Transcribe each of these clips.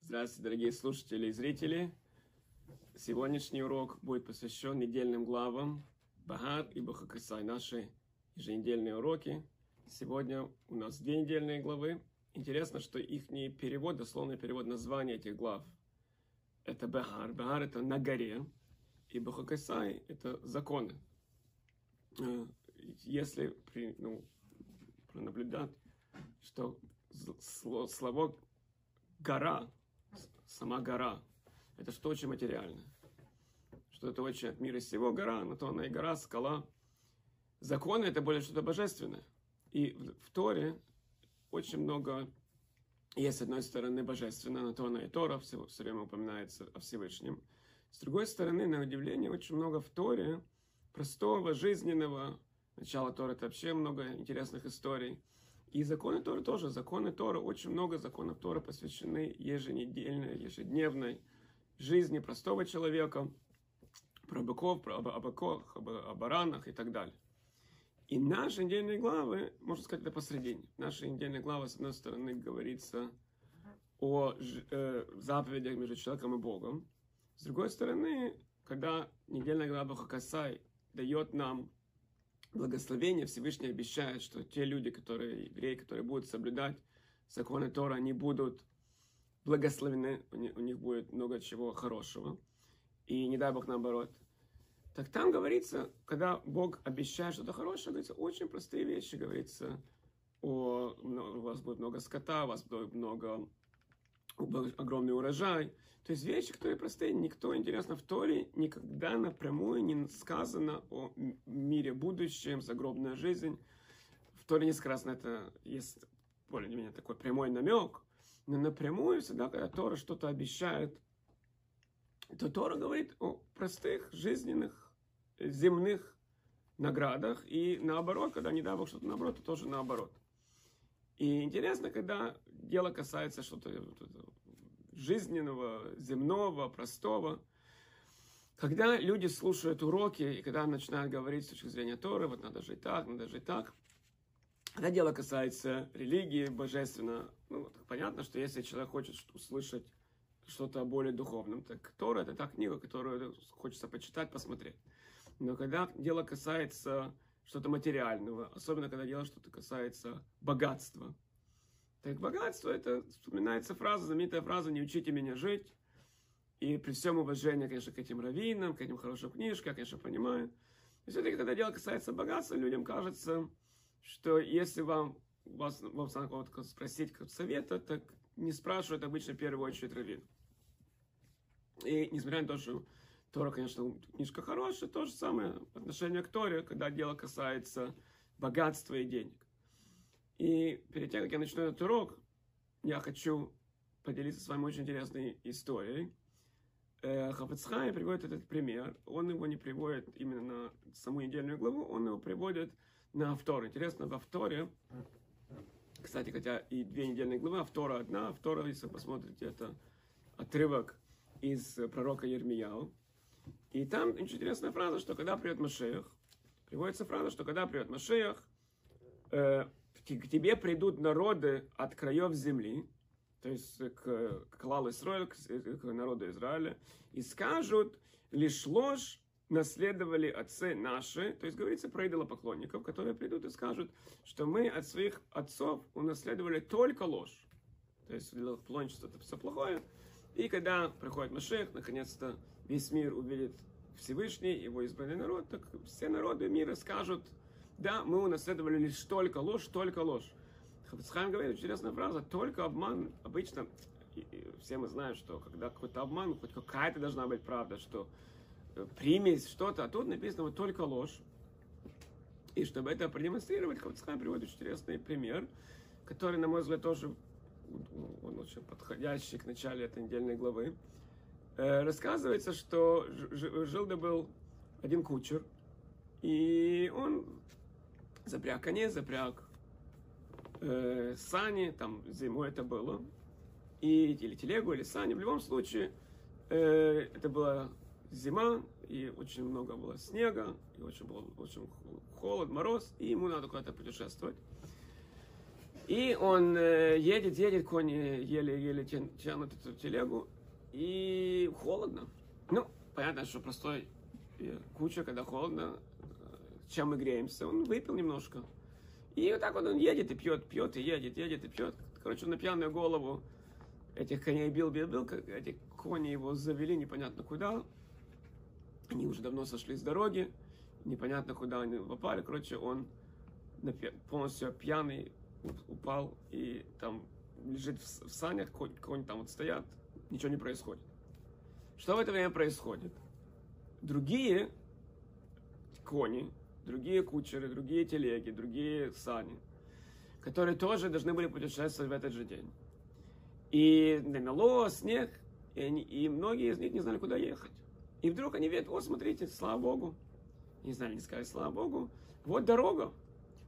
Здравствуйте, дорогие слушатели и зрители. Сегодняшний урок будет посвящен недельным главам Багар и Бахакасай, наши еженедельные уроки. Сегодня у нас две недельные главы. Интересно, что их перевод, дословный перевод названия этих глав, это Багар. Багар это на горе, и Бахакасай это законы. Э, если ну, пронаблюдать, что слово гора, сама гора, это что очень материальное. Что это очень от мира сего гора, но то она и гора, скала. Законы это более что-то божественное. И в Торе очень много есть, с одной стороны, божественно, на то она и Тора все, все время упоминается о Всевышнем. С другой стороны, на удивление, очень много в Торе простого, жизненного. Начало Тора это вообще много интересных историй. И законы Торы тоже. Законы Торы, очень много законов Торы посвящены еженедельной, ежедневной жизни простого человека, про быков, про абаках, о баранах и так далее. И наши недельные главы, можно сказать, это посредине. Наши недельные главы, с одной стороны, говорится о э, заповедях между человеком и Богом. С другой стороны, когда недельная глава Хакасай дает нам благословение, Всевышний обещает, что те люди, которые, евреи, которые будут соблюдать законы Тора, они будут благословены, у них, будет много чего хорошего. И не дай Бог наоборот. Так там говорится, когда Бог обещает что-то хорошее, говорится очень простые вещи, говорится, о, у вас будет много скота, у вас будет много огромный урожай. То есть вещи, которые простые, никто, интересно, в Торе никогда напрямую не сказано о мире будущем, загробная жизнь. В Торе не сказано, это есть более-менее такой прямой намек, но напрямую всегда, когда Тора что-то обещает, то Тора говорит о простых, жизненных, земных наградах, и наоборот, когда не дай Бог что-то наоборот, то тоже наоборот. И интересно, когда дело касается что-то жизненного, земного, простого, когда люди слушают уроки, и когда начинают говорить с точки зрения Торы, вот надо жить так, надо жить так, когда дело касается религии, божественно, ну, понятно, что если человек хочет услышать что-то более духовным, так Тора – это та книга, которую хочется почитать, посмотреть. Но когда дело касается что-то материального, особенно когда дело что-то касается богатства. Так богатство, это вспоминается фраза, знаменитая фраза «Не учите меня жить». И при всем уважении, конечно, к этим раввинам, к этим хорошим книжкам, я, конечно, понимаю. И все-таки, когда дело касается богатства, людям кажется, что если вам, вас, вам спросить как совета, так не спрашивают обычно в первую очередь раввин. И несмотря на то, что Тора, конечно, книжка хорошая, то же самое отношение к Торе, когда дело касается богатства и денег. И перед тем, как я начну этот урок, я хочу поделиться с вами очень интересной историей. Э, Хафацхай приводит этот пример. Он его не приводит именно на саму недельную главу, он его приводит на Автор. Интересно, во Авторе, кстати, хотя и две недельные главы, Автора одна, Автора, если вы посмотрите, это отрывок из пророка Ермияу. И там очень интересная фраза, что когда придет Машеях, приводится фраза, что когда придет Машеях, э, к тебе придут народы от краев земли, то есть к, к Лал Исраиль, к, к народу Израиля, и скажут, лишь ложь наследовали отцы наши, то есть говорится про идолопоклонников, которые придут и скажут, что мы от своих отцов унаследовали только ложь. То есть идолопоклонничество это все плохое. И когда приходит Машех, наконец-то весь мир увидит Всевышний, его избранный народ, так все народы мира скажут, да, мы унаследовали лишь только ложь, только ложь. Хафицхайм говорит, интересная фраза, только обман, обычно, все мы знаем, что когда какой-то обман, хоть какая-то должна быть правда, что э, примесь что-то, а тут написано вот только ложь. И чтобы это продемонстрировать, Хафицхайм приводит интересный пример, который, на мой взгляд, тоже он очень подходящий к началу этой недельной главы. Э, рассказывается, что жил да был один кучер, и он запряг коней, запряг э, сани, там зимой это было, и, или телегу, или сани. В любом случае, э, это была зима, и очень много было снега, и очень был очень холод, мороз, и ему надо куда-то путешествовать. И он э, едет, едет, кони еле-еле тянут эту телегу, и холодно. Ну, понятно, что простой э, куча, когда холодно, чем мы греемся, он выпил немножко. И вот так вот он едет и пьет, пьет и едет, едет и пьет. Короче, на пьяную голову этих коней бил, бил, бил, эти кони его завели непонятно куда. Они уже давно сошли с дороги, непонятно куда они попали. Короче, он полностью пьяный упал и там лежит в санях, конь, конь там вот стоят, ничего не происходит. Что в это время происходит? Другие кони, другие кучеры, другие телеги, другие сани, которые тоже должны были путешествовать в этот же день. И намело снег, и, они, и многие из них не знали, куда ехать. И вдруг они видят, вот смотрите, слава Богу, не знали, не сказали, слава Богу, вот дорога.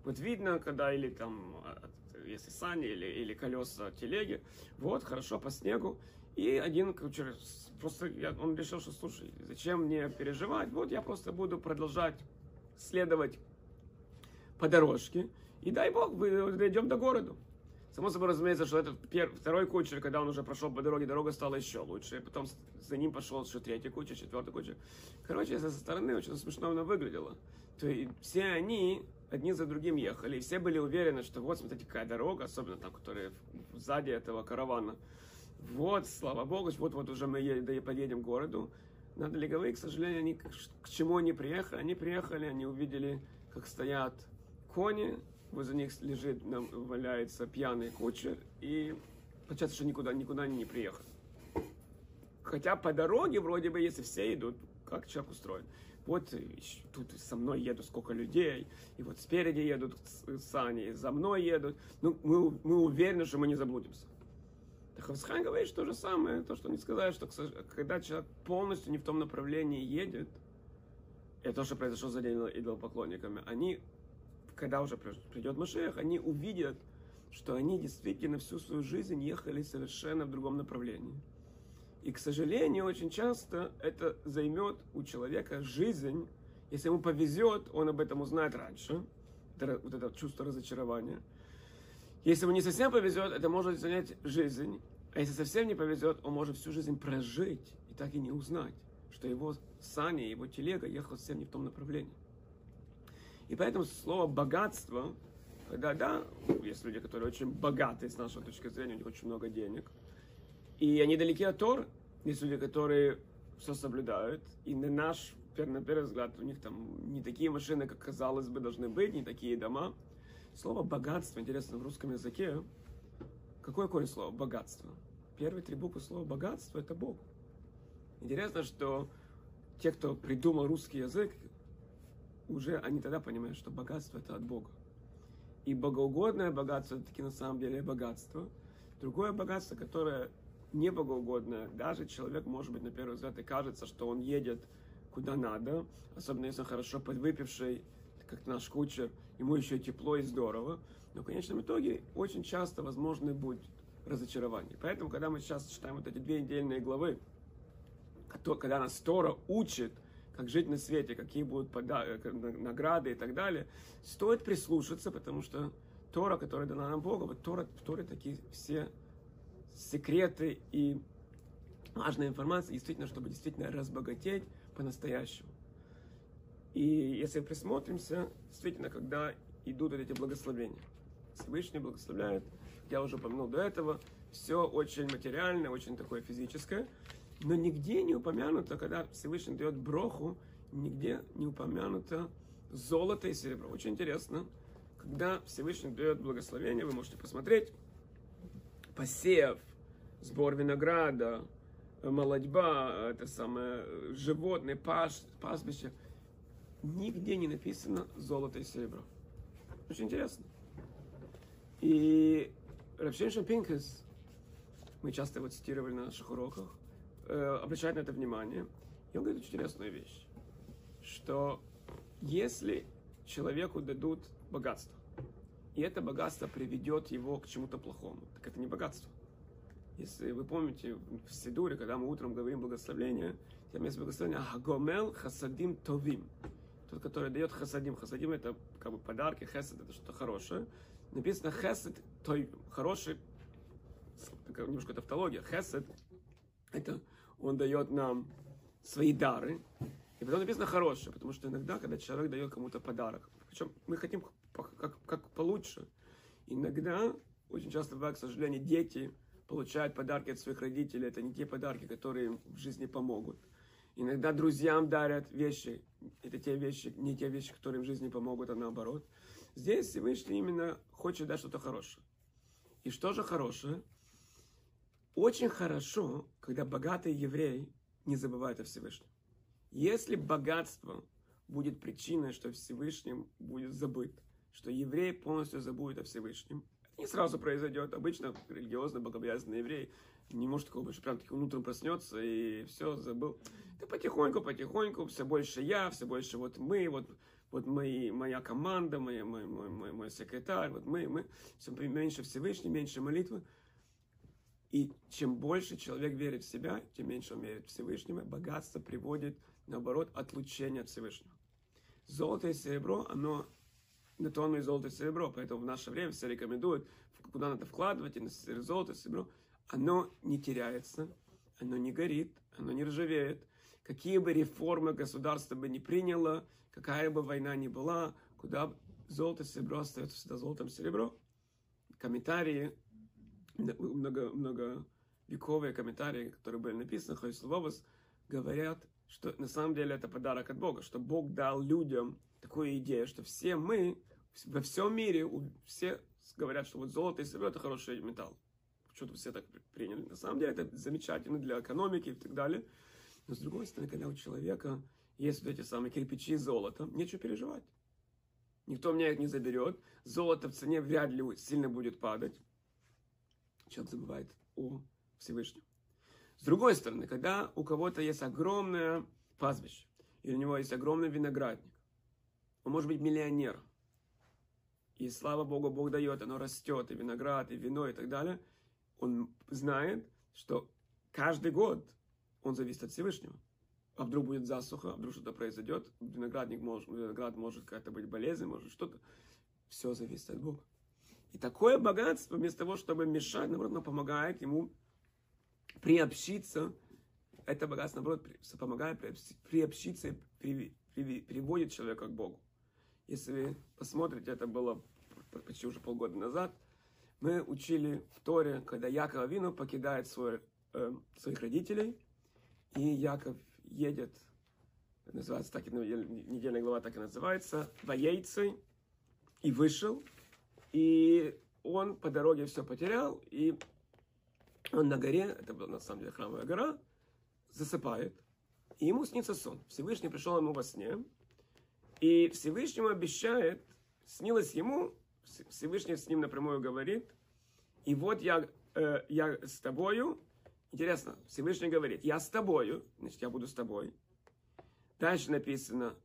Вот видно, когда или там, а, если сани или, или колеса телеги, вот, хорошо, по снегу. И один кучер, просто я, он решил, что, слушай, зачем мне переживать, вот я просто буду продолжать следовать по дорожке, и дай Бог, мы дойдем до города. Само собой разумеется, что этот первый, второй кучер, когда он уже прошел по дороге, дорога стала еще лучше. И потом за ним пошел еще третий кучер, четвертый кучер. Короче, со стороны очень смешно она выглядела. То есть все они одни за другим ехали, и все были уверены, что вот, смотрите, какая дорога, особенно там, которая сзади этого каравана. Вот, слава богу, вот-вот уже мы подъедем к городу. Надо ли говорить, к сожалению, они, к чему они приехали? Они приехали, они увидели, как стоят кони, возле них лежит, валяется пьяный кучер, и получается, что никуда, никуда они не приехали. Хотя по дороге вроде бы, если все идут, как человек устроен. Вот тут со мной едут сколько людей, и вот спереди едут сани, за мной едут. Ну, мы, мы уверены, что мы не заблудимся. Хавсхан говорит то же самое, то, что они сказали, что когда человек полностью не в том направлении едет, это то, что произошло за день идолопоклонниками, они когда уже придет Машех, они увидят, что они действительно всю свою жизнь ехали совершенно в другом направлении. И, к сожалению, очень часто это займет у человека жизнь. Если ему повезет, он об этом узнает раньше. Это, вот это чувство разочарования. Если ему не совсем повезет, это может занять жизнь. А если совсем не повезет, он может всю жизнь прожить и так и не узнать, что его сани, его телега ехал совсем не в том направлении. И поэтому слово богатство, когда, да, есть люди, которые очень богаты с нашей точки зрения, у них очень много денег, и они далеки от Тор, есть люди, которые все соблюдают, и на наш, на первый взгляд, у них там не такие машины, как казалось бы, должны быть, не такие дома. Слово богатство, интересно, в русском языке, какое корень слова? Богатство. Первые три буквы слова богатство – это Бог. Интересно, что те, кто придумал русский язык, уже они тогда понимают, что богатство это от Бога. И богоугодное богатство это таки на самом деле богатство. Другое богатство, которое не богоугодное, даже человек, может быть, на первый взгляд и кажется, что он едет куда надо, особенно если он хорошо подвыпивший, как наш кучер, ему еще тепло и здорово, но в конечном итоге очень часто возможно будет разочарование. Поэтому, когда мы сейчас читаем вот эти две недельные главы, когда нас Тора учит как жить на свете, какие будут э, награды и так далее, стоит прислушаться, потому что Тора, которая дана нам Богом, вот Тора, в Торе такие все секреты и важная информация, действительно, чтобы действительно разбогатеть по-настоящему. И если присмотримся, действительно, когда идут эти благословения, Всевышний благословляет, я уже упомянул до этого, все очень материальное, очень такое физическое – но нигде не упомянуто, когда Всевышний дает броху, нигде не упомянуто золото и серебро. Очень интересно, когда Всевышний дает благословение, вы можете посмотреть, посев, сбор винограда, молодьба, это самое, животные, паш, пастбище, нигде не написано золото и серебро. Очень интересно. И Равшин Пинкас, мы часто его цитировали на наших уроках, э, обращает на это внимание. И он говорит очень интересную вещь, что если человеку дадут богатство, и это богатство приведет его к чему-то плохому, так это не богатство. Если вы помните в Сидуре, когда мы утром говорим благословение, там есть благословение Агомел Хасадим Товим. Тот, который дает хасадим. Хасадим это как бы подарки, хесад это что-то хорошее. написано хесед, той хороший, немножко тавтология, хесед, это он дает нам свои дары, и потом написано хорошее, потому что иногда, когда человек дает кому-то подарок, причем мы хотим как, как получше, иногда, очень часто бывает, к сожалению, дети получают подарки от своих родителей, это не те подарки, которые в жизни помогут. Иногда друзьям дарят вещи, это те вещи, не те вещи, которые в жизни помогут, а наоборот. Здесь Всевышний именно хочет дать что-то хорошее. И что же хорошее? Очень хорошо, когда богатый еврей не забывает о Всевышнем. Если богатство будет причиной, что Всевышним будет забыт, что еврей полностью забудет о Всевышнем, это не сразу произойдет. Обычно религиозно богобоязненный еврей не может такого больше, прям таким утром проснется и все забыл. Это потихоньку, потихоньку, все больше я, все больше вот мы, вот, вот мои, моя команда, мой, мой, мой, мой, мой секретарь, вот мы, мы, все меньше Всевышний, меньше молитвы. И чем больше человек верит в себя, тем меньше он верит в Всевышнего. Богатство приводит, наоборот, отлучение от Всевышнего. Золото и серебро, оно на то оно и золото и серебро. Поэтому в наше время все рекомендуют, куда надо вкладывать, и на золото, и серебро. Оно не теряется, оно не горит, оно не ржавеет. Какие бы реформы государство бы не приняло, какая бы война ни была, куда золото серебро остается всегда золотом серебро. Комментарии много, много вековые комментарии, которые были написаны, Хойсловос, говорят, что на самом деле это подарок от Бога, что Бог дал людям такую идею, что все мы во всем мире, все говорят, что вот золото и серебро это хороший металл. Почему-то все так приняли. На самом деле это замечательно для экономики и так далее. Но с другой стороны, когда у человека есть вот эти самые кирпичи золота, нечего переживать. Никто меня их не заберет. Золото в цене вряд ли сильно будет падать человек забывает о Всевышнем. С другой стороны, когда у кого-то есть огромное пастбище, или у него есть огромный виноградник, он может быть миллионером, и слава Богу, Бог дает, оно растет, и виноград, и вино, и так далее, он знает, что каждый год он зависит от Всевышнего. А вдруг будет засуха, а вдруг что-то произойдет, виноградник может, виноград может какая-то быть болезнь, может что-то. Все зависит от Бога. И такое богатство, вместо того, чтобы мешать, наоборот, оно помогает ему приобщиться. Это богатство, наоборот, помогает приобщиться и приводит человека к Богу. Если вы посмотрите, это было почти уже полгода назад, мы учили в Торе, когда Яков Авину покидает свой, э, своих родителей, и Яков едет, называется так, недельная глава так и называется, воейцы, и вышел, и он по дороге все потерял, и он на горе, это была на самом деле храмовая гора, засыпает, и ему снится сон. Всевышний пришел ему во сне, и Всевышнему обещает, снилось ему, Всевышний с ним напрямую говорит, и вот я, э, я с тобою, интересно, Всевышний говорит, я с тобою, значит, я буду с тобой. Дальше написано,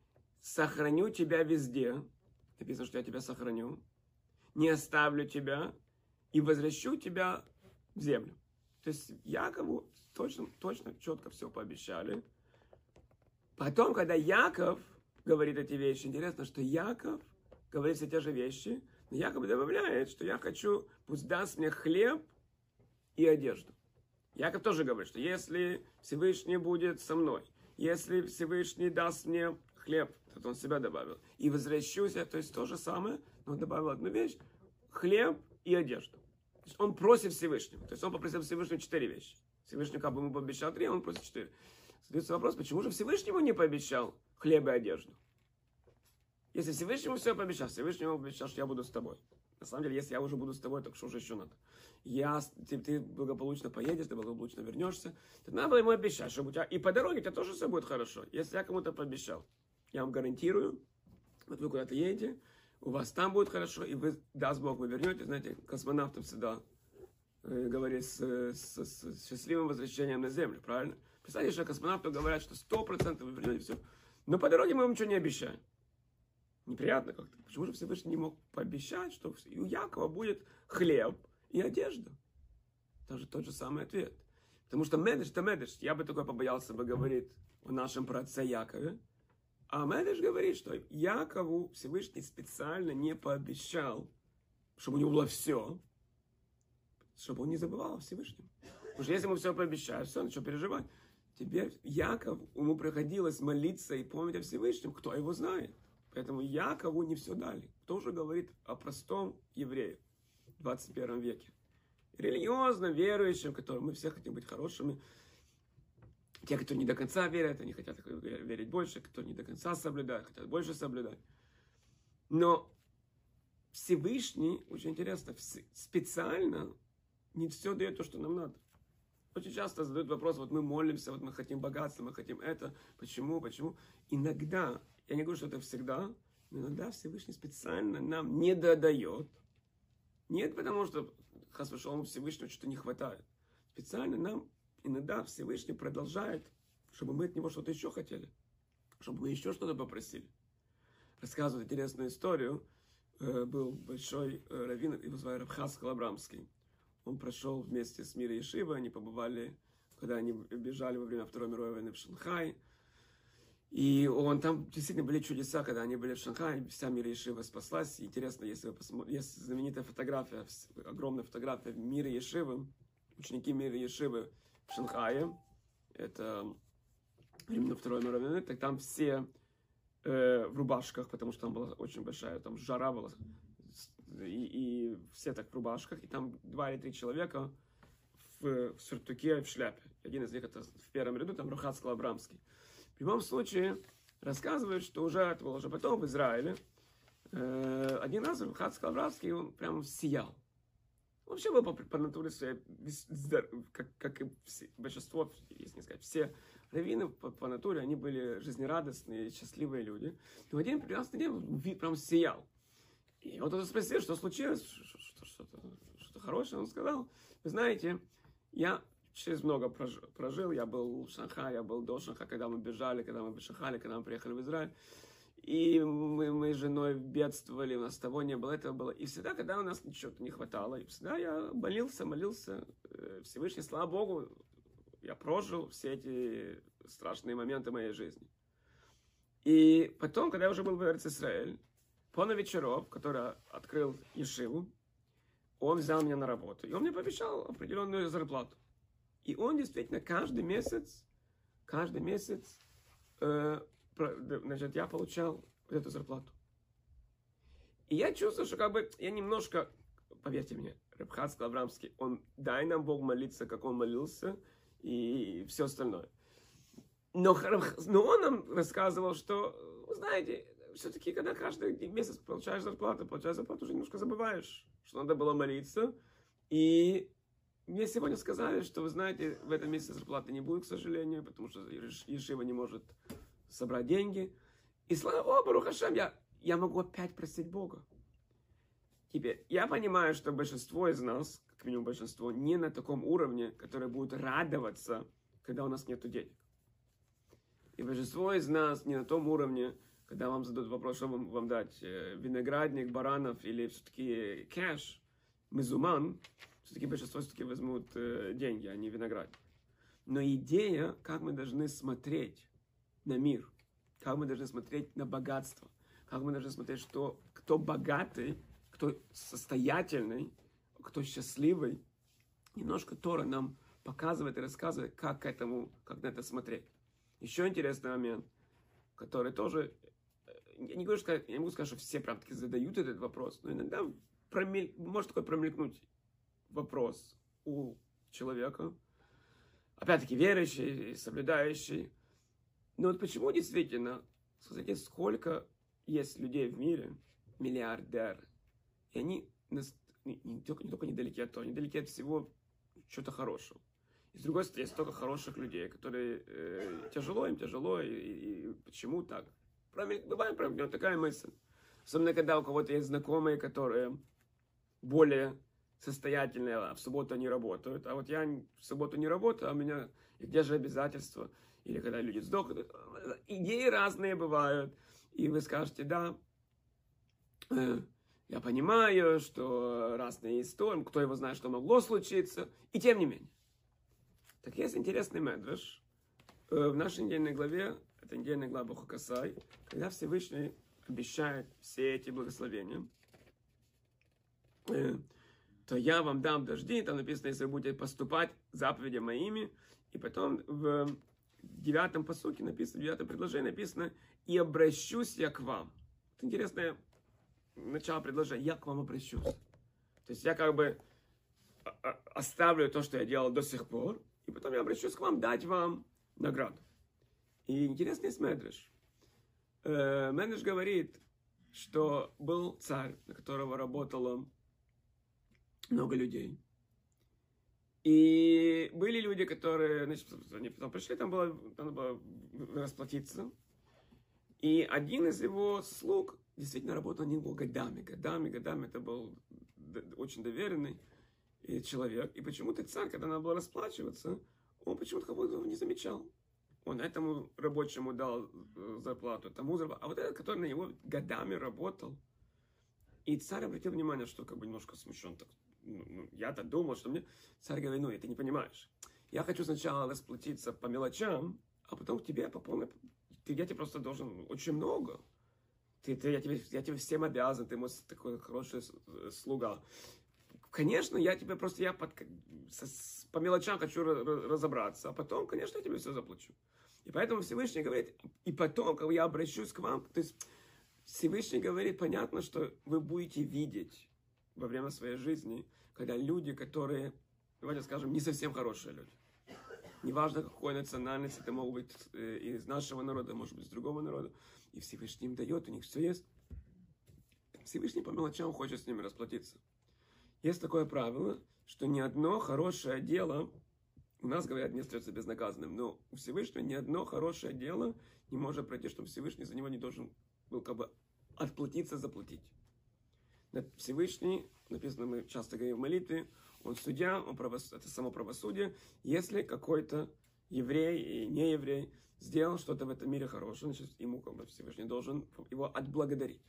сохраню тебя везде, написано, что я тебя сохраню не оставлю тебя и возвращу тебя в землю. То есть Якову точно, точно, четко все пообещали. Потом, когда Яков говорит эти вещи, интересно, что Яков говорит все те же вещи, Яков добавляет, что я хочу, пусть даст мне хлеб и одежду. Яков тоже говорит, что если Всевышний будет со мной, если Всевышний даст мне хлеб, то он себя добавил, и возвращусь, то есть то же самое, но он добавил одну вещь, хлеб и одежду. То есть он просит Всевышнего. То есть он попросил Всевышнего четыре вещи. Всевышний как бы ему пообещал три, а он просит четыре. Задается вопрос, почему же Всевышнему не пообещал хлеб и одежду? Если Всевышнему все пообещал, Всевышнему пообещал, что я буду с тобой. На самом деле, если я уже буду с тобой, так что же еще надо? Я, ты, ты благополучно поедешь, ты благополучно вернешься. То надо ему обещать, чтобы у тебя... И по дороге у тебя тоже все будет хорошо. Если я кому-то пообещал, я вам гарантирую, вот вы куда-то едете, у вас там будет хорошо, и вы, даст Бог, вы вернетесь, знаете, космонавтам всегда э, говорит с, с, с счастливым возвращением на Землю, правильно? Представьте, что космонавту говорят, что сто процентов вы вернетесь, все. Но по дороге мы вам ничего не обещаем. Неприятно как-то. Почему же Всевышний не мог пообещать, что у Якова будет хлеб и одежда? Тоже тот же самый ответ. Потому что медыш то медыш. Я бы такой побоялся бы говорить о нашем праотце Якове. А Медеш говорит, что Якову Всевышний специально не пообещал чтобы у него было все, чтобы он не забывал о Всевышнем. Потому что если ему все пообещают, все, что переживать. Теперь Яков, ему приходилось молиться и помнить о Всевышнем, кто его знает. Поэтому Якову не все дали. Тоже говорит о простом еврее в 21 веке. Религиозно верующим, которым мы все хотим быть хорошими. Те, которые не до конца верят, они хотят верить больше, которые не до конца соблюдают, хотят больше соблюдать. Но Всевышний, очень интересно, специально не все дает то, что нам надо. Очень часто задают вопрос, вот мы молимся, вот мы хотим богатства, мы хотим это, почему, почему. Иногда, я не говорю, что это всегда, но иногда Всевышний специально нам не додает. Нет, потому что Хасвашалом Всевышнего что-то не хватает. Специально нам иногда Всевышний продолжает, чтобы мы от него что-то еще хотели, чтобы мы еще что-то попросили. Рассказывает интересную историю. Э, был большой э, раввин, его звали Рабхас Халабрамский он прошел вместе с Мирой Ешива, они побывали, когда они бежали во время Второй мировой войны в Шанхай. И он там действительно были чудеса, когда они были в Шанхае, вся Мира Ешива спаслась. Интересно, если вы посмотрите, есть знаменитая фотография, огромная фотография Мира Ешивы, ученики Мира Ешивы в Шанхае, это именно Второй мировой так там все э, в рубашках, потому что там была очень большая, там жара была и, и все так в рубашках, и там два или три человека в, в сюртуке, в шляпе. Один из них это в первом ряду, там Рухат Скалабрамский. В любом случае, рассказывают, что уже было уже потом в Израиле. Э, один раз Рухат Скалабрамский, он прям сиял. Он вообще был по, по натуре своей, как, как и все, большинство, если не сказать, все раввины по, по натуре, они были жизнерадостные, счастливые люди. Но в один прекрасный день он прям сиял. И вот он спросил, что случилось, что-то что хорошее. Он сказал, вы знаете, я через много прожил, я был в Шанхае, я был до Шанхая, когда мы бежали, когда мы Шанхае, когда мы приехали в Израиль. И мы, мы с женой бедствовали, у нас того не было, этого было. И всегда, когда у нас ничего не хватало, и всегда я молился, молился, э, Всевышний, слава Богу, я прожил все эти страшные моменты моей жизни. И потом, когда я уже был в Израиль, Пона Вечеров, который открыл Ешиву, он взял меня на работу. И он мне пообещал определенную зарплату. И он действительно каждый месяц, каждый месяц, э, значит, я получал вот эту зарплату. И я чувствую, что как бы я немножко, поверьте мне, Рабхат Аврамский, он дай нам Бог молиться, как он молился, и все остальное. Но, но он нам рассказывал, что, вы знаете, все-таки, когда каждый месяц получаешь зарплату, получаешь зарплату, уже немножко забываешь, что надо было молиться. И мне сегодня сказали, что, вы знаете, в этом месяце зарплаты не будет, к сожалению, потому что Ешива не может собрать деньги. И слава Богу, Рухашем, я, я могу опять просить Бога. Теперь, я понимаю, что большинство из нас, как минимум большинство, не на таком уровне, которое будет радоваться, когда у нас нет денег. И большинство из нас не на том уровне, когда вам задают вопрос, что вам, вам дать, э, виноградник, баранов или все-таки кэш, мезуман, все-таки большинство все-таки возьмут э, деньги, а не виноградник. Но идея, как мы должны смотреть на мир, как мы должны смотреть на богатство, как мы должны смотреть, что кто богатый, кто состоятельный, кто счастливый, немножко Тора нам показывает и рассказывает, как к этому, как на это смотреть. Еще интересный момент, который тоже я не говорю, что я не могу сказать, что все прям таки задают этот вопрос, но иногда промель, может такой промелькнуть вопрос у человека, опять-таки верующий, соблюдающий. Но вот почему действительно, смотрите, сколько есть людей в мире, миллиардеры, и они не, только, не только недалеки от того, они далеки от всего чего-то хорошего. И с другой стороны, есть столько хороших людей, которые э, тяжело, им тяжело, и, и почему так? бывает промелькнет такая мысль. Особенно, когда у кого-то есть знакомые, которые более состоятельные, а в субботу они работают. А вот я в субботу не работаю, а у меня и где же обязательства? Или когда люди сдохнут. Идеи разные бывают. И вы скажете, да, э, я понимаю, что разные истории, кто его знает, что могло случиться. И тем не менее. Так есть интересный медраж э, в нашей недельной главе это недельная глава Бухакасай, когда Всевышний обещает все эти благословения, э, то я вам дам дожди, там написано, если вы будете поступать заповедям моими, и потом в девятом посуке написано, в девятом предложении написано, и обращусь я к вам. Это интересное начало предложения, я к вам обращусь. То есть я как бы оставлю то, что я делал до сих пор, и потом я обращусь к вам дать вам награду. И интересный Медреш. Э, Медреш говорит, что был царь, на которого работало много людей. И были люди, которые, значит, они потом пришли, там было, надо было расплатиться. И один из его слуг действительно работал не был годами, годами, годами. Это был очень доверенный человек. И почему-то царь, когда надо было расплачиваться, он почему-то кого не замечал. Он этому рабочему дал э, зарплату, тому зарплату. А вот этот, который на него годами работал. И царь обратил внимание, что как бы немножко смущен. Так, ну, ну, я-то думал, что мне... Царь говорит, ну, ты не понимаешь. Я хочу сначала расплатиться по мелочам, а потом к тебе по полной... Ты, я тебе просто должен очень много. Ты, ты, я, тебе, я тебе всем обязан, ты мой такой хороший э, слуга. Конечно, я тебе просто я под, с, по мелочам хочу разобраться, а потом, конечно, я тебе все заплачу. И поэтому Всевышний говорит, и потом, когда я обращусь к вам, то есть Всевышний говорит, понятно, что вы будете видеть во время своей жизни, когда люди, которые, давайте скажем, не совсем хорошие люди, неважно какой национальности, это могут быть э, из нашего народа, может быть, из другого народа, и Всевышний им дает, у них все есть. Всевышний по мелочам хочет с ними расплатиться. Есть такое правило, что ни одно хорошее дело, у нас говорят, не остается безнаказанным, но у Всевышнего ни одно хорошее дело не может пройти, чтобы Всевышний за него не должен был как бы отплатиться, заплатить. Всевышний, написано, мы часто говорим в молитве, он судья, он правос... это само правосудие. Если какой-то еврей и не еврей сделал что-то в этом мире хорошее, значит, ему как бы Всевышний должен его отблагодарить.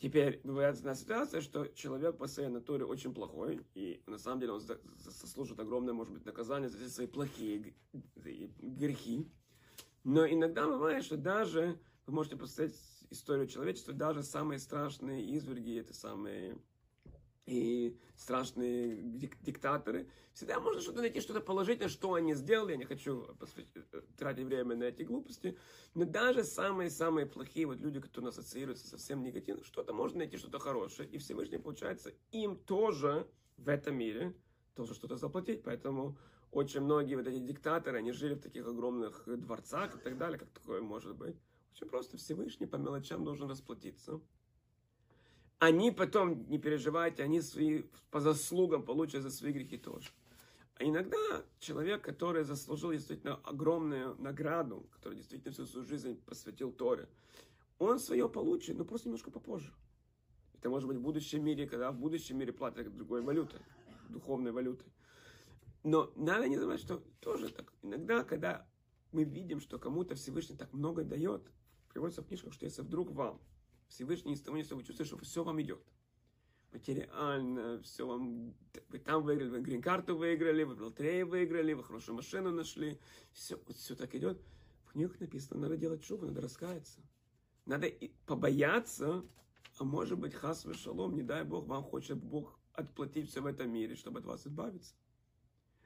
Теперь бывает одна ситуация, что человек по своей натуре очень плохой, и на самом деле он заслужит огромное, может быть, наказание за свои плохие грехи. Но иногда бывает, что даже, вы можете представить историю человечества, даже самые страшные изверги, это самые и страшные диктаторы. Всегда можно что-то найти, что-то положительное, что они сделали. Я не хочу э, тратить время на эти глупости. Но даже самые-самые плохие вот люди, которые ассоциируются со всем негативным, что-то можно найти, что-то хорошее. И Всевышний, получается, им тоже в этом мире тоже что-то заплатить. Поэтому очень многие вот эти диктаторы, они жили в таких огромных дворцах и так далее. Как такое может быть? Очень просто Всевышний по мелочам должен расплатиться они потом, не переживайте, они свои, по заслугам получат за свои грехи тоже. А иногда человек, который заслужил действительно огромную награду, который действительно всю свою жизнь посвятил Торе, он свое получит, но просто немножко попозже. Это может быть в будущем мире, когда в будущем мире платят другой валютой, духовной валютой. Но надо не забывать, что тоже так. Иногда, когда мы видим, что кому-то Всевышний так много дает, приводится в книжках, что если вдруг вам Всевышний из того места вы чувствуете, что все вам идет. Материально, все вам... Вы там выиграли, вы грин-карту выиграли, вы в лотерею выиграли, вы хорошую машину нашли. Все, все так идет. В книгах написано, надо делать шубу, надо раскаяться. Надо побояться, а может быть, хас шалом, не дай Бог, вам хочет Бог отплатить все в этом мире, чтобы от вас избавиться.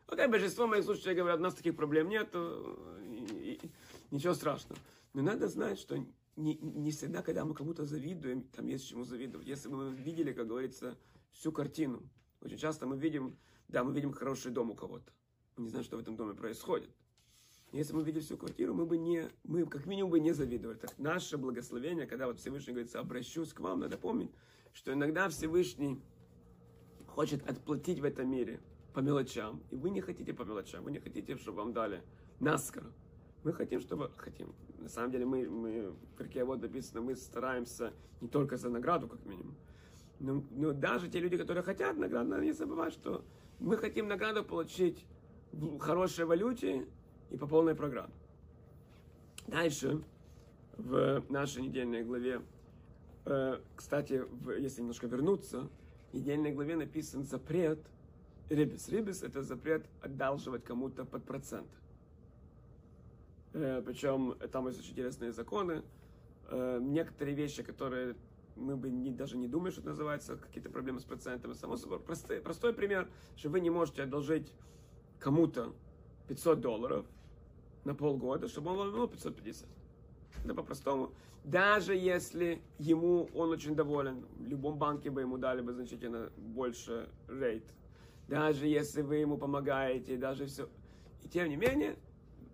Окей, большинство моих слушателей говорят, у нас таких проблем нет, и, и, ничего страшного. Но надо знать, что не, не всегда, когда мы кому-то завидуем, там есть чему завидовать. Если бы мы видели, как говорится, всю картину, очень часто мы видим, да, мы видим хороший дом у кого-то. Мы не знаем, что в этом доме происходит. Если мы видели всю квартиру, мы бы не, мы как минимум бы не завидовали. Так наше благословение, когда вот Всевышний говорится, обращусь к вам, надо помнить, что иногда Всевышний хочет отплатить в этом мире по мелочам, и вы не хотите по мелочам, вы не хотите, чтобы вам дали наскоро. Мы хотим, чтобы... Хотим. На самом деле мы, мы в Перке вот написано, мы стараемся не только за награду, как минимум. Но, но даже те люди, которые хотят награду, надо не забывать, что мы хотим награду получить в хорошей валюте и по полной программе. Дальше, в нашей недельной главе, э, кстати, если немножко вернуться, в недельной главе написан запрет рибис. Рибис – это запрет одалживать кому-то под процент. Э, Причем там есть очень интересные законы. Э, некоторые вещи, которые мы бы не, даже не думали, что это называется какие-то проблемы с процентами. Само собой, простой, простой пример, что вы не можете одолжить кому-то 500 долларов на полгода, чтобы он вам вернул 550. Да по-простому. Даже если ему он очень доволен, в любом банке бы ему дали бы значительно больше рейд. Даже если вы ему помогаете, даже все. И тем не менее,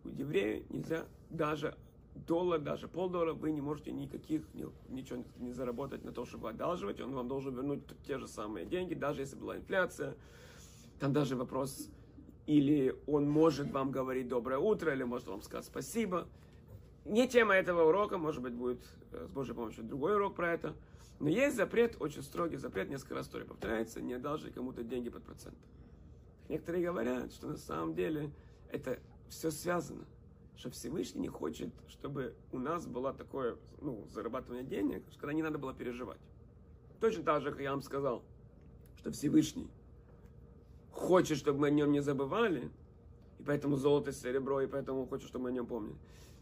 у еврея нельзя даже доллар, даже полдоллара, вы не можете никаких, ничего не заработать на то, чтобы одалживать. Он вам должен вернуть те же самые деньги, даже если была инфляция. Там даже вопрос, или он может вам говорить доброе утро, или может вам сказать спасибо не тема этого урока, может быть, будет э, с Божьей помощью другой урок про это. Но есть запрет, очень строгий запрет, несколько раз история повторяется, не одалживать кому-то деньги под процент. Некоторые говорят, что на самом деле это все связано, что Всевышний не хочет, чтобы у нас было такое ну, зарабатывание денег, когда не надо было переживать. Точно так же, как я вам сказал, что Всевышний хочет, чтобы мы о нем не забывали, и поэтому золото, серебро, и поэтому хочет, чтобы мы о нем помнили.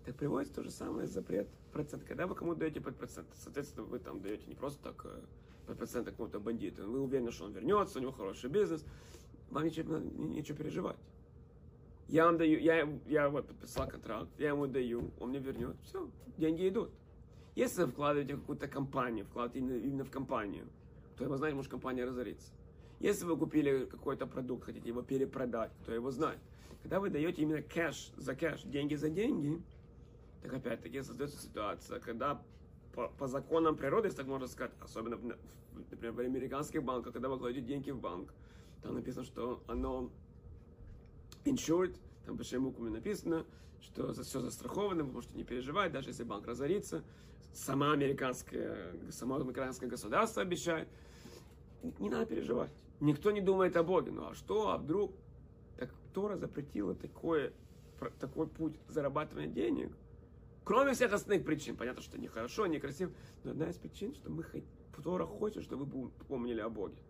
Так приводится то же самое запрет процент. Когда вы кому даете под процент, соответственно, вы там даете не просто так э, под процент какому-то бандиту, вы уверены, что он вернется, у него хороший бизнес, вам ничего, ничего переживать. Я вам даю, я, я вот подписал контракт, я ему даю, он мне вернет, все, деньги идут. Если вы вкладываете какую-то компанию, вкладываете именно, именно в компанию, то его знает, может компания разорится. Если вы купили какой-то продукт, хотите его перепродать, то его знает. Когда вы даете именно кэш за кэш, деньги за деньги, так опять-таки создается ситуация, когда по, по законам природы, если так можно сказать, особенно, в, например, в американских банках, когда вы кладете деньги в банк, там написано, что оно insured, там большими буквами написано, что за все застраховано, вы можете не переживать, даже если банк разорится. Сама американская, само американское государство обещает. Не надо переживать. Никто не думает о Боге. Ну а что, а вдруг? Так Тора запретила такое, такой путь зарабатывания денег – Кроме всех остальных причин. Понятно, что нехорошо, некрасиво. Но одна из причин, что мы Тора хочет, чтобы вы помнили о Боге.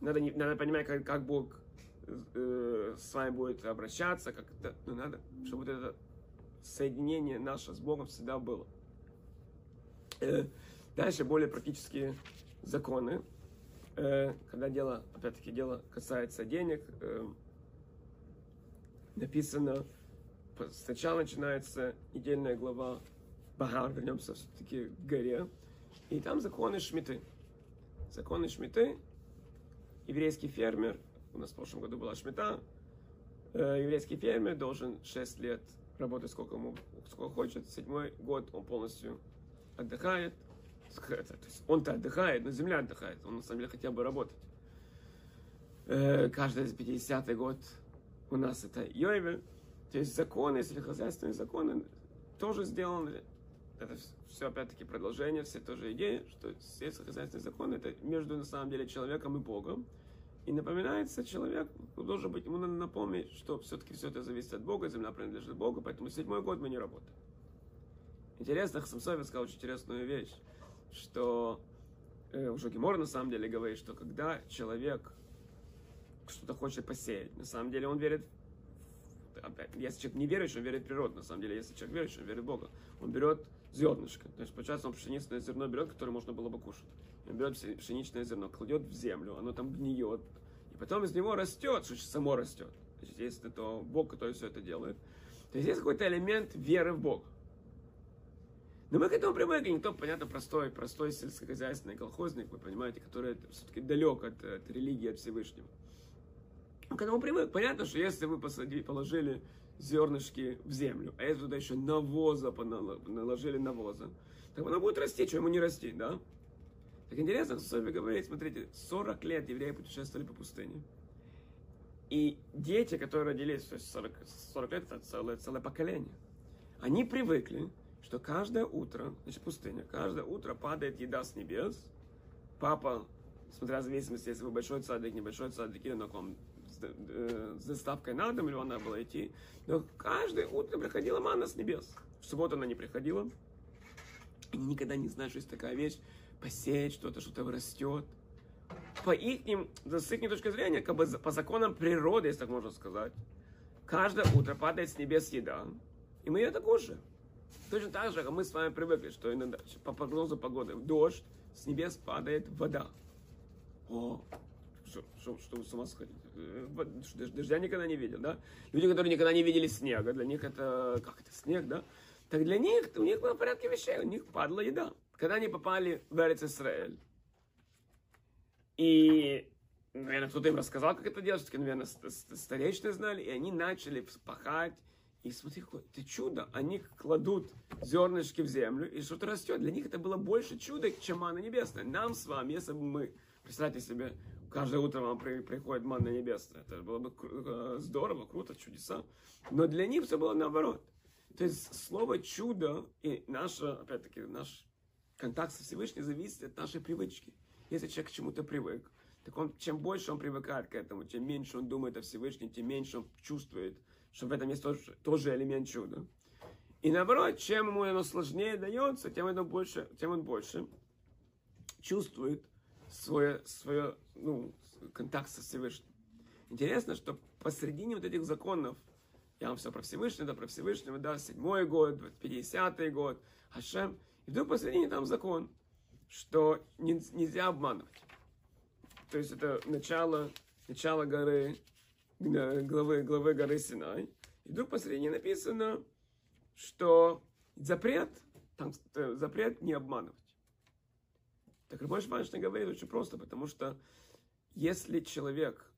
Надо, не, надо понимать, как, как Бог э, с вами будет обращаться, как это, ну, надо, чтобы вот это соединение наше с Богом всегда было. Э, дальше более практические законы. Э, когда дело, опять-таки, дело касается денег, написано сначала начинается недельная глава Багар, вернемся все-таки к горе, и там законы Шмиты. Законы Шмиты, еврейский фермер, у нас в прошлом году была Шмита, э, еврейский фермер должен 6 лет работать сколько ему сколько хочет, седьмой год он полностью отдыхает, то есть он-то отдыхает, но земля отдыхает, он на самом деле хотел бы работать. Э, каждый 50-й год у нас это Йойвель, то есть законы, сельскохозяйственные законы тоже сделаны. Это все опять-таки продолжение, все тоже идеи, что сельскохозяйственные законы это между на самом деле человеком и Богом. И напоминается человек, должен быть, ему надо напомнить, что все-таки все это зависит от Бога, земля принадлежит Богу, поэтому седьмой год мы не работаем. Интересно, Самсовец сказал очень интересную вещь, что э, уже Гемор на самом деле говорит, что когда человек что-то хочет посеять, на самом деле он верит опять, если человек не верующий, он верит в природу, на самом деле, если человек верующий, он верит в Бога. Он берет зернышко, то есть, получается, он пшеничное зерно берет, которое можно было бы кушать. Берет пшеничное зерно, кладет в землю, оно там гниет, и потом из него растет, само растет. То есть, если это Бог, который все это делает. То есть, есть какой-то элемент веры в Бога. Но мы к этому привыкли, никто, понятно, простой, простой сельскохозяйственный колхозник, вы понимаете, который все-таки далек от, от религии, от Всевышнего к этому привык. Понятно, что если вы посадили, положили зернышки в землю, а если туда еще навоза наложили навоза, так оно будет расти, что ему не расти, да? Так интересно, Софи говорит, смотрите, 40 лет евреи путешествовали по пустыне. И дети, которые родились, то есть 40, 40 лет, это целое, целое поколение, они привыкли, что каждое утро, значит, пустыня, каждое утро падает еда с небес. Папа, смотря в зависимости, если вы большой садик, небольшой садик, или на каком Э, с доставкой на дом, или она была идти. Но каждое утро приходила манна с небес. В субботу она не приходила. И никогда не знаешь, что есть такая вещь, посеять что-то, что-то растет. По их, с их точки зрения, как бы по законам природы, если так можно сказать, каждое утро падает с небес еда, и мы это кушаем. Точно так же, как мы с вами привыкли, что иногда по прогнозу погоды дождь, с небес падает вода. О, что, что, что вы с ума сходите? Э, дождя никогда не видел, да? Люди, которые никогда не видели снега, для них это, как это, снег, да? Так для них, у них было порядке вещей, у них падала еда. Когда они попали в Эрец Исраэль, и, наверное, кто-то им рассказал, как это делать, все-таки, наверное, старейшины знали, и они начали пахать, и смотри, это чудо. Они кладут зернышки в землю, и что-то растет. Для них это было больше чуда, чем манна небесная. Нам с вами, если бы мы, представьте себе, каждое утро вам при, приходит манна небесная, это было бы э, здорово, круто, чудеса. Но для них все было наоборот. То есть слово чудо и наше, опять-таки, наш контакт со Всевышним зависит от нашей привычки. Если человек к чему-то привык, так он, чем больше он привыкает к этому, тем меньше он думает о Всевышнем, тем меньше он чувствует, что в этом есть тоже, тоже элемент чуда. И наоборот, чем ему оно сложнее дается, тем, это больше, тем он больше чувствует свой, свой ну, контакт со Всевышним. Интересно, что посредине вот этих законов, я вам все про Всевышнего, да, про Всевышнего, да, седьмой год, 50-й год, Хашем, и вдруг посредине там закон, что нельзя обманывать. То есть это начало, начало горы, главы, главы горы Синай. И вдруг посредине написано, что запрет, там э, запрет не обманывать. Так Рабой Шваншин говорит очень просто, потому что если человек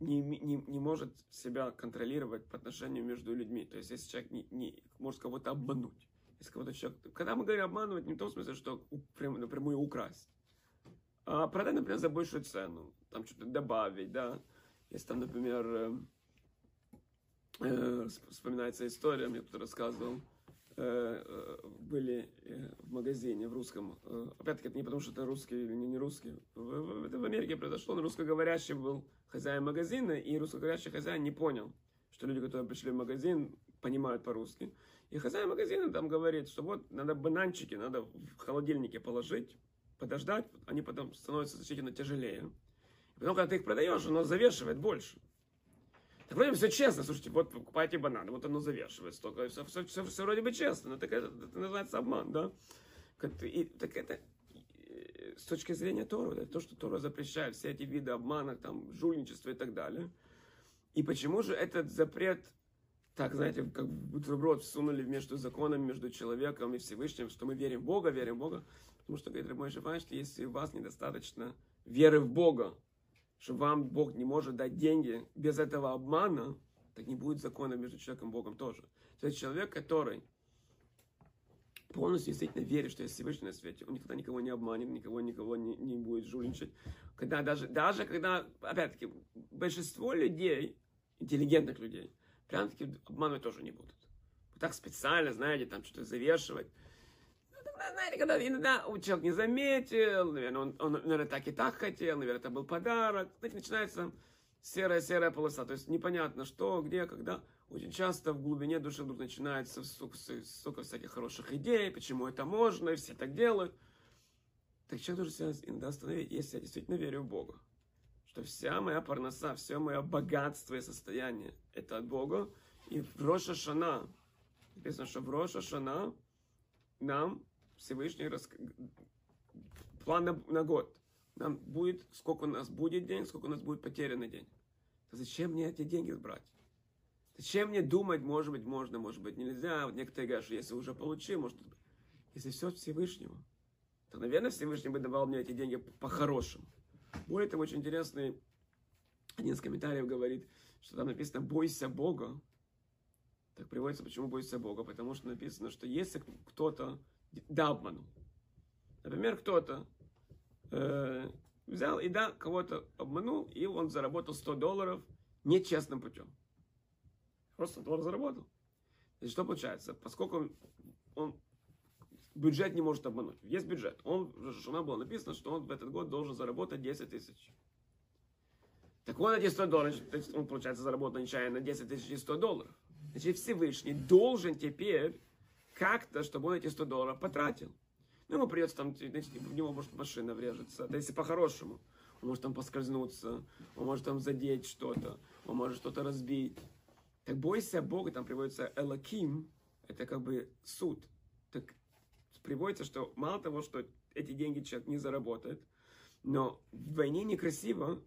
не, не, не может себя контролировать по отношению между людьми, то есть если человек не, не может кого-то обмануть, если кого-то человек, когда мы говорим обманывать, не в том смысле, что прям, напрямую украсть, а продать, например, за большую цену, там что-то добавить, да, если там, например, э, э, вспоминается история, мне кто-то рассказывал, э, э были э, в магазине в русском. Опять-таки, это не потому, что это русский или не, русский. Это в Америке произошло, но русскоговорящий был хозяин магазина, и русскоговорящий хозяин не понял, что люди, которые пришли в магазин, понимают по-русски. И хозяин магазина там говорит, что вот надо бананчики, надо в холодильнике положить, подождать, они потом становятся значительно тяжелее. Потом, когда ты их продаешь, оно завешивает больше. Так вроде бы все честно, слушайте, вот покупайте бананы, вот оно завешивает столько, все, все, все, все вроде бы честно, но так это, это называется обман, да? И, так это с точки зрения Тора, это то, что Тора запрещает, все эти виды обмана, там, жульничества и так далее. И почему же этот запрет, так, знаете, как бутерброд всунули между законом, между человеком и Всевышним, что мы верим в Бога, верим в Бога, потому что, говорит Рабой Шифан, что если у вас недостаточно веры в Бога, что вам Бог не может дать деньги без этого обмана, так не будет закона между человеком и Богом тоже. То есть человек, который полностью действительно верит, что есть Всевышний на свете, он никогда никого не обманет, никого никого не, не будет жульничать. Когда даже, даже когда, опять-таки, большинство людей, интеллигентных людей, прям-таки обманывать тоже не будут. Так специально, знаете, там что-то завешивать знаете, когда иногда человек не заметил, наверное, он, он, наверное, так и так хотел, наверное, это был подарок. Знаете, начинается серая-серая полоса, то есть непонятно что, где, когда. Очень часто в глубине души вдруг начинается столько, всяких хороших идей, почему это можно, и все так делают. Так человек должен себя иногда остановить, если я действительно верю в Бога. Что вся моя парноса, все мое богатство и состояние – это от Бога. И в Роша Шана, написано, что в Роша Шана нам Всевышний рас... план на, на год. Нам будет, сколько у нас будет денег, сколько у нас будет потерянный день. То зачем мне эти деньги брать? Зачем мне думать, может быть, можно, может быть, нельзя. Вот некоторые говорят, что если уже получил, может, если все от Всевышнего, то, наверное, Всевышний бы давал мне эти деньги по-хорошему. Более того, очень интересный один из комментариев говорит, что там написано «бойся Бога». Так приводится, почему бойся Бога. Потому что написано, что если кто-то да обманул. Например, кто-то э, взял и да, кого-то обманул, и он заработал 100 долларов нечестным путем. Просто доллар заработал. Значит, что получается? Поскольку он, он бюджет не может обмануть. Есть бюджет. Он, Жена было написано, что он в этот год должен заработать 10 тысяч. Так вот, эти 100 долларов, он, получается, заработал нечаянно 10 тысяч и 100 долларов. Значит, Всевышний должен теперь как-то, чтобы он эти 100 долларов потратил. Ну, ему придется там, знаете, в него может машина врежется. Да если по-хорошему. Он может там поскользнуться, он может там задеть что-то, он может что-то разбить. Так бойся Бога, там приводится Элаким, это как бы суд. Так приводится, что мало того, что эти деньги человек не заработает. Но в войне некрасиво,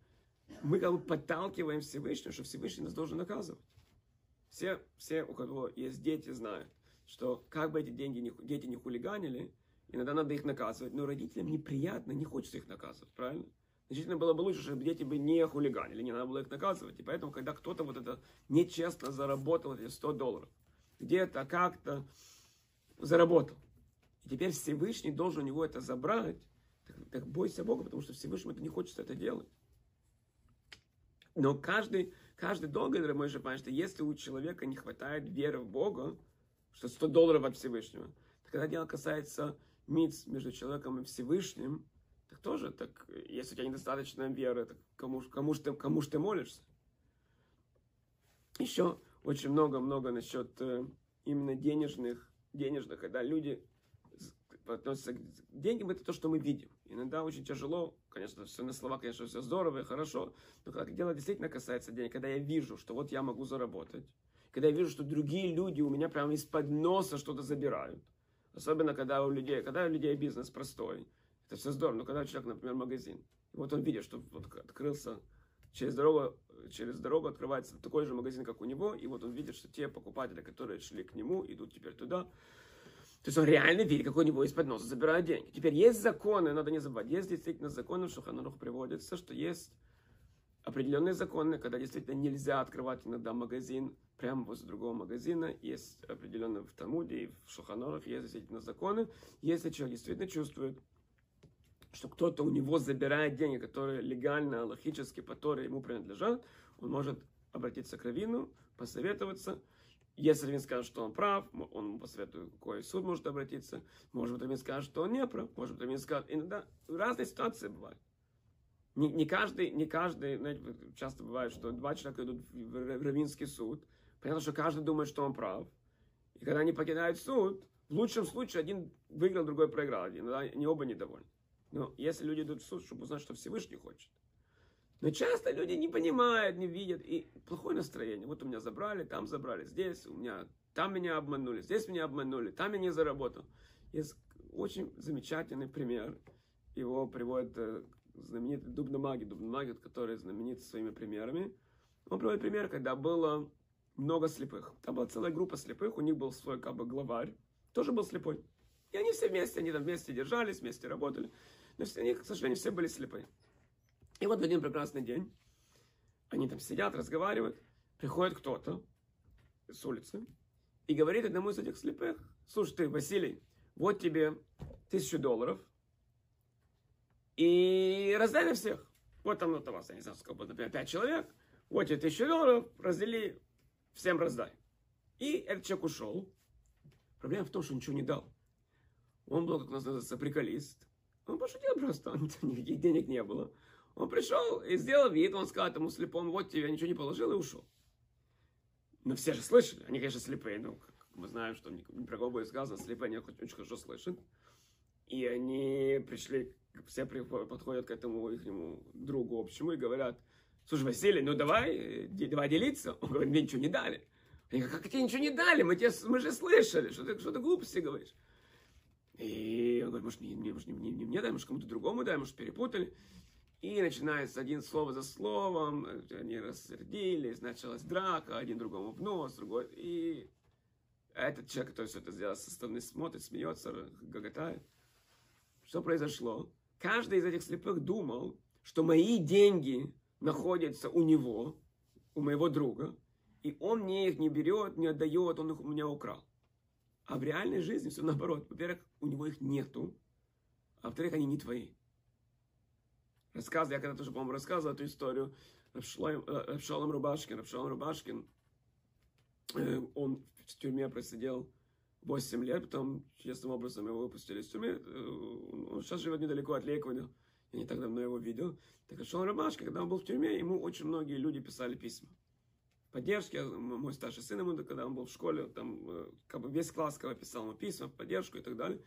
мы как бы подталкиваем Всевышнего, что Всевышний нас должен наказывать. Все, все, у кого есть дети, знают, что как бы эти деньги не, дети не хулиганили, иногда надо их наказывать, но родителям неприятно, не хочется их наказывать, правильно? Значительно было бы лучше, чтобы дети бы не хулиганили, не надо было их наказывать. И поэтому, когда кто-то вот это нечестно заработал эти 100 долларов, где-то, как-то заработал, и теперь Всевышний должен у него это забрать, так, так бойся Бога, потому что Всевышнему это не хочется это делать. Но каждый, каждый долг, дорогой же понимает, что если у человека не хватает веры в Бога, что 100 долларов от Всевышнего, то когда дело касается миц между человеком и Всевышним, так тоже, так, если у тебя недостаточно веры, так кому, кому, ж ты, кому ж ты молишься? Еще очень много-много насчет э, именно денежных, денежных, когда люди относятся к деньгам, это то, что мы видим. Иногда очень тяжело, конечно, все на слова, конечно, все здорово и хорошо, но когда дело действительно касается денег, когда я вижу, что вот я могу заработать, когда я вижу, что другие люди у меня прямо из-под носа что-то забирают, особенно когда у людей, когда у людей бизнес простой, это все здорово, но когда человек, например, магазин, вот он видит, что вот открылся через дорогу, через дорогу открывается такой же магазин, как у него, и вот он видит, что те покупатели, которые шли к нему, идут теперь туда, то есть он реально видит, как у него из-под носа забирают деньги. Теперь есть законы, надо не забывать, есть действительно законы, в Шуханарух приводится, что есть определенные законы, когда действительно нельзя открывать иногда магазин прямо возле другого магазина. Есть определенные в Талмуде и в Шуханорах есть действительно законы. Если человек действительно чувствует, что кто-то у него забирает деньги, которые легально, логически, по Торе ему принадлежат, он может обратиться к Равину, посоветоваться, если Равин скажет, что он прав, он ему посоветует, какой суд может обратиться. Может быть, Равин скажет, что он не прав. Может быть, Равин скажет, иногда разные ситуации бывают. Не, не, каждый, не каждый, знаете, часто бывает, что два человека идут в Равинский суд. Понятно, что каждый думает, что он прав. И когда они покидают суд, в лучшем случае один выиграл, другой проиграл. Иногда они оба недовольны. Но если люди идут в суд, чтобы узнать, что Всевышний хочет, но часто люди не понимают, не видят, и плохое настроение. Вот у меня забрали, там забрали, здесь у меня, там меня обманули, здесь меня обманули, там я не заработал. Есть очень замечательный пример. Его приводит э, знаменитый Дубномаги, Дубномаги, который знаменит своими примерами. Он приводит пример, когда было много слепых. Там была целая группа слепых, у них был свой как бы главарь, тоже был слепой. И они все вместе, они там вместе держались, вместе работали. Но все, они, к сожалению, все были слепые. И вот в один прекрасный день они там сидят, разговаривают, приходит кто-то с улицы и говорит одному из этих слепых, слушай, ты, Василий, вот тебе тысячу долларов, и раздай на всех. Вот там, вот у вас, я не знаю, сколько, например, пять человек, вот тебе тысячу долларов, раздели, всем раздай. И этот человек ушел. Проблема в том, что он ничего не дал. Он был, как у нас называется, приколист. Он пошутил просто, никаких денег не было. Он пришел и сделал вид, он сказал этому слепому, вот тебе, я ничего не положил и ушел. Но все же слышали, они, конечно, слепые, ну, как мы знаем, что не про кого будет сказано, слепые, они очень хорошо слышат. И они пришли, все подходят к этому их другу общему и говорят, слушай, Василий, ну давай, давай делиться. Он говорит, мне ничего не дали. Они говорят, как тебе ничего не дали? Мы, тебе, мы же слышали, что ты, что ты глупости говоришь. И он говорит, может, не, не, не, не мне дай, может, кому-то другому дай, может, перепутали. И начинается один слово за словом, они рассердились, началась драка, один другому в нос, другой. И этот человек, который все это сделал, со стороны смотрит, смеется, гоготает. Что произошло? Каждый из этих слепых думал, что мои деньги находятся у него, у моего друга, и он мне их не берет, не отдает, он их у меня украл. А в реальной жизни все наоборот. Во-первых, у него их нету, а во-вторых, они не твои рассказывал, я когда тоже, по-моему, рассказывал эту историю, Рабшалом Рубашкин, Рабшалом Рубашкин, э, он в тюрьме просидел 8 лет, потом честным образом его выпустили из тюрьмы. Э, он сейчас живет недалеко от Лейквода, я не так давно его видел. Так Рабшалом Рубашкин, когда он был в тюрьме, ему очень многие люди писали письма. Поддержки, мой старший сын ему, когда он был в школе, там э, как бы весь класс когда писал ему письма, поддержку и так далее.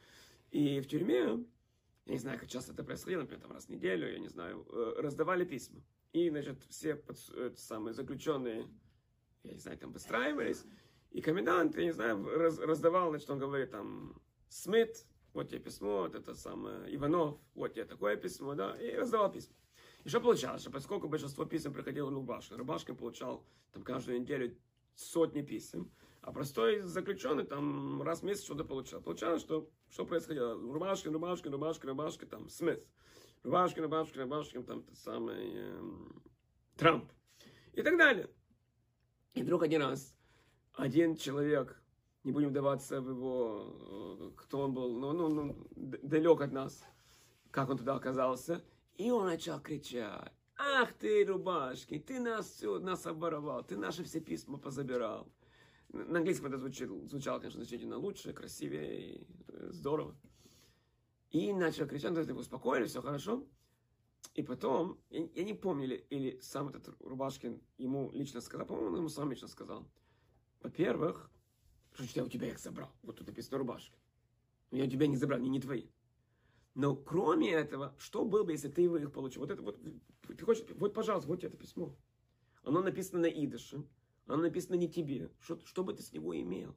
И в тюрьме я не знаю, как часто это происходило, например, там раз в неделю, я не знаю, э, раздавали письма. И, значит, все под, самые заключенные, я не знаю, там выстраивались, и комендант, я не знаю, раз, раздавал, значит, он говорит там, Смит, вот тебе письмо, вот это самое, Иванов, вот тебе такое письмо, да, и раздавал письма. И что получалось, что поскольку большинство писем приходило Рубашкин, Рубашкин получал там каждую неделю сотни писем, а простой заключенный там раз в месяц что-то получал. Получалось, что, что происходило? Рубашкин, Рубашкин, Рубашкин, Рубашкин, там, Смит. Рубашкин, Рубашкин, Рубашкин, там, тот самый э, Трамп. И так далее. И вдруг один раз один человек, не будем вдаваться в его, э, кто он был, ну, ну, ну, далек от нас, как он туда оказался, и он начал кричать, ах ты, Рубашки, ты нас все, нас оборовал, ты наши все письма позабирал. На английском это звучало, звучало, конечно, значительно лучше, красивее э, здорово. И начал кричать, то успокоили, все хорошо. И потом, я, я не помню, или, или сам этот Рубашкин ему лично сказал, по-моему, он ему сам лично сказал. Во-первых, что я у тебя их забрал. Вот тут написано Рубашкин. Я у тебя не забрал, они не твои. Но кроме этого, что было бы, если ты его их получил? Вот это вот, ты хочешь, вот, пожалуйста, вот это письмо. Оно написано на идыше, оно написано не тебе. Что, что бы ты с него имел?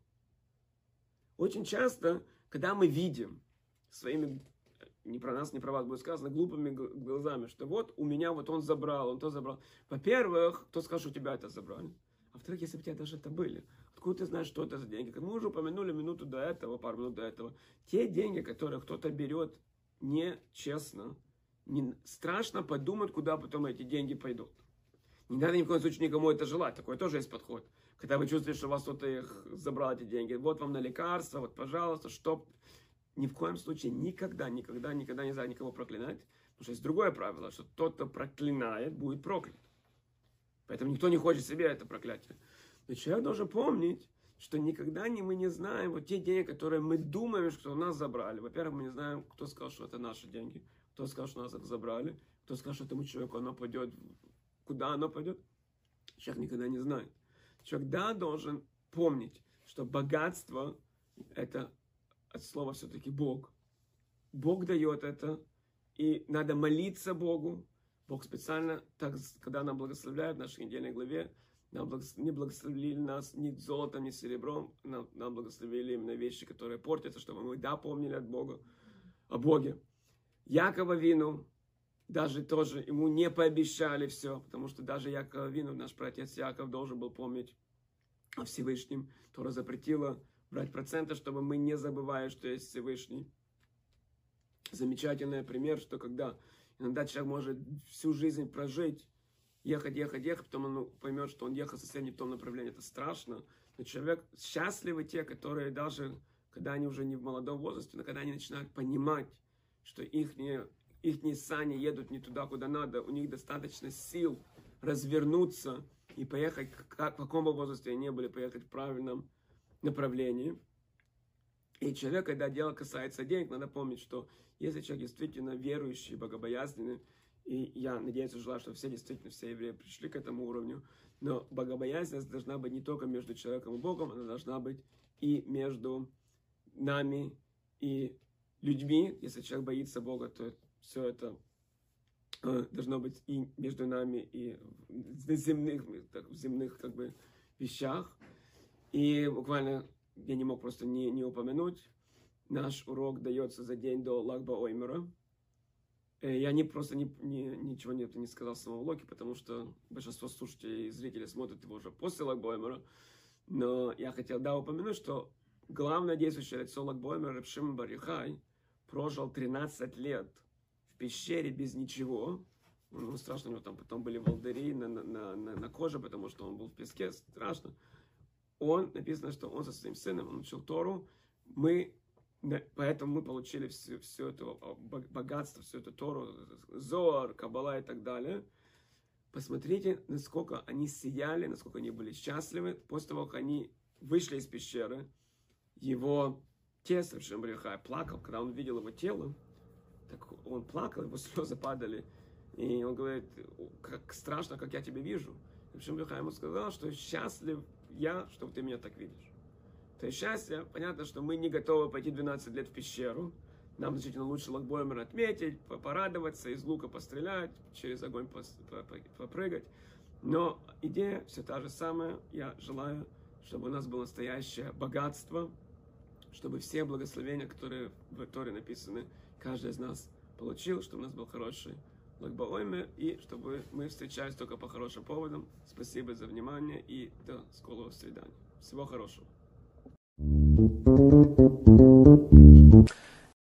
Очень часто, когда мы видим своими, не про нас, не про вас будет сказано, глупыми глазами, что вот у меня вот он забрал, он то забрал. Во-первых, кто скажет, что у тебя это забрали? А во-вторых, если бы у тебя даже это были, откуда ты знаешь, что это за деньги? Как мы уже упомянули минуту до этого, пару минут до этого, те деньги, которые кто-то берет нечестно, не, страшно подумать, куда потом эти деньги пойдут. Не надо ни в коем случае никому это желать, такой тоже есть подход. Когда вы чувствуете, что вас кто-то их забрал, эти деньги, вот вам на лекарства, вот, пожалуйста, чтоб ни в коем случае никогда, никогда, никогда нельзя никого проклинать. Потому что есть другое правило, что тот, кто проклинает, будет проклят. Поэтому никто не хочет себе это проклятие. Но человек должен помнить, что никогда не, мы не знаем вот те деньги, которые мы думаем, что у нас забрали. Во-первых, мы не знаем, кто сказал, что это наши деньги, кто сказал, что нас это забрали, кто сказал, что этому человеку оно пойдет, куда оно пойдет. Человек никогда не знает. Человек, да, должен помнить, что богатство – это от слова все-таки Бог. Бог дает это, и надо молиться Богу. Бог специально, так, когда нам благословляет в нашей недельной главе, нам не благословили нас ни золотом, ни серебром, нам, нам благословили именно вещи, которые портятся, чтобы мы да помнили от Бога, о Боге. Якова Вину, даже тоже ему не пообещали все, потому что даже Якова Вину, наш протец Яков, должен был помнить о Всевышнем. Тора запретила брать проценты, чтобы мы не забывали, что есть Всевышний. Замечательный пример, что когда иногда человек может всю жизнь прожить, ехать, ехать, ехать, потом он поймет, что он ехал совсем не в том направлении, это страшно. Но человек, счастливы те, которые даже, когда они уже не в молодом возрасте, но когда они начинают понимать, что их, не, их не сани едут не туда, куда надо, у них достаточно сил развернуться и поехать, как, в каком бы возрасте они были, поехать в правильном направлении. И человек, когда дело касается денег, надо помнить, что если человек действительно верующий, богобоязненный, и я надеюсь желаю, что все действительно, все евреи пришли к этому уровню, но богобоязненность должна быть не только между человеком и Богом, она должна быть и между нами и людьми. Если человек боится Бога, то все это э, должно быть и между нами, и в земных, так, в земных как бы, вещах. И буквально я не мог просто не, не упомянуть, наш урок дается за день до Лагба Оймера. Э, я не просто не, не, ничего не, не сказал в самом уроке, потому что большинство слушателей и зрителей смотрят его уже после Лагба Оймера. Но я хотел, да, упомянуть, что главное действующее лицо Лагба Оймера Рапшим Барихай прожил 13 лет в пещере без ничего. Ну, страшно, у него там потом были волдыри на, на, на, на коже, потому что он был в песке, страшно он, написано, что он со своим сыном, он учил Тору, мы, поэтому мы получили все, все это богатство, все это Тору, Зоар, Кабала и так далее. Посмотрите, насколько они сияли, насколько они были счастливы после того, как они вышли из пещеры. Его тесто, Шамбрихай, плакал, когда он видел его тело, так он плакал, его слезы падали. И он говорит, как страшно, как я тебя вижу. И Шамбрихай ему сказал, что счастлив я, чтобы ты меня так видишь. То есть счастье, понятно, что мы не готовы пойти 12 лет в пещеру. Нам значительно лучше лакбоймер отметить, порадоваться, из лука пострелять, через огонь попрыгать. Но идея все та же самая. Я желаю, чтобы у нас было настоящее богатство, чтобы все благословения, которые в Торе написаны, каждый из нас получил, чтобы у нас был хороший Лагбаойме, и чтобы мы встречались только по хорошим поводам. Спасибо за внимание и до скорого свидания. Всего хорошего. Thank you.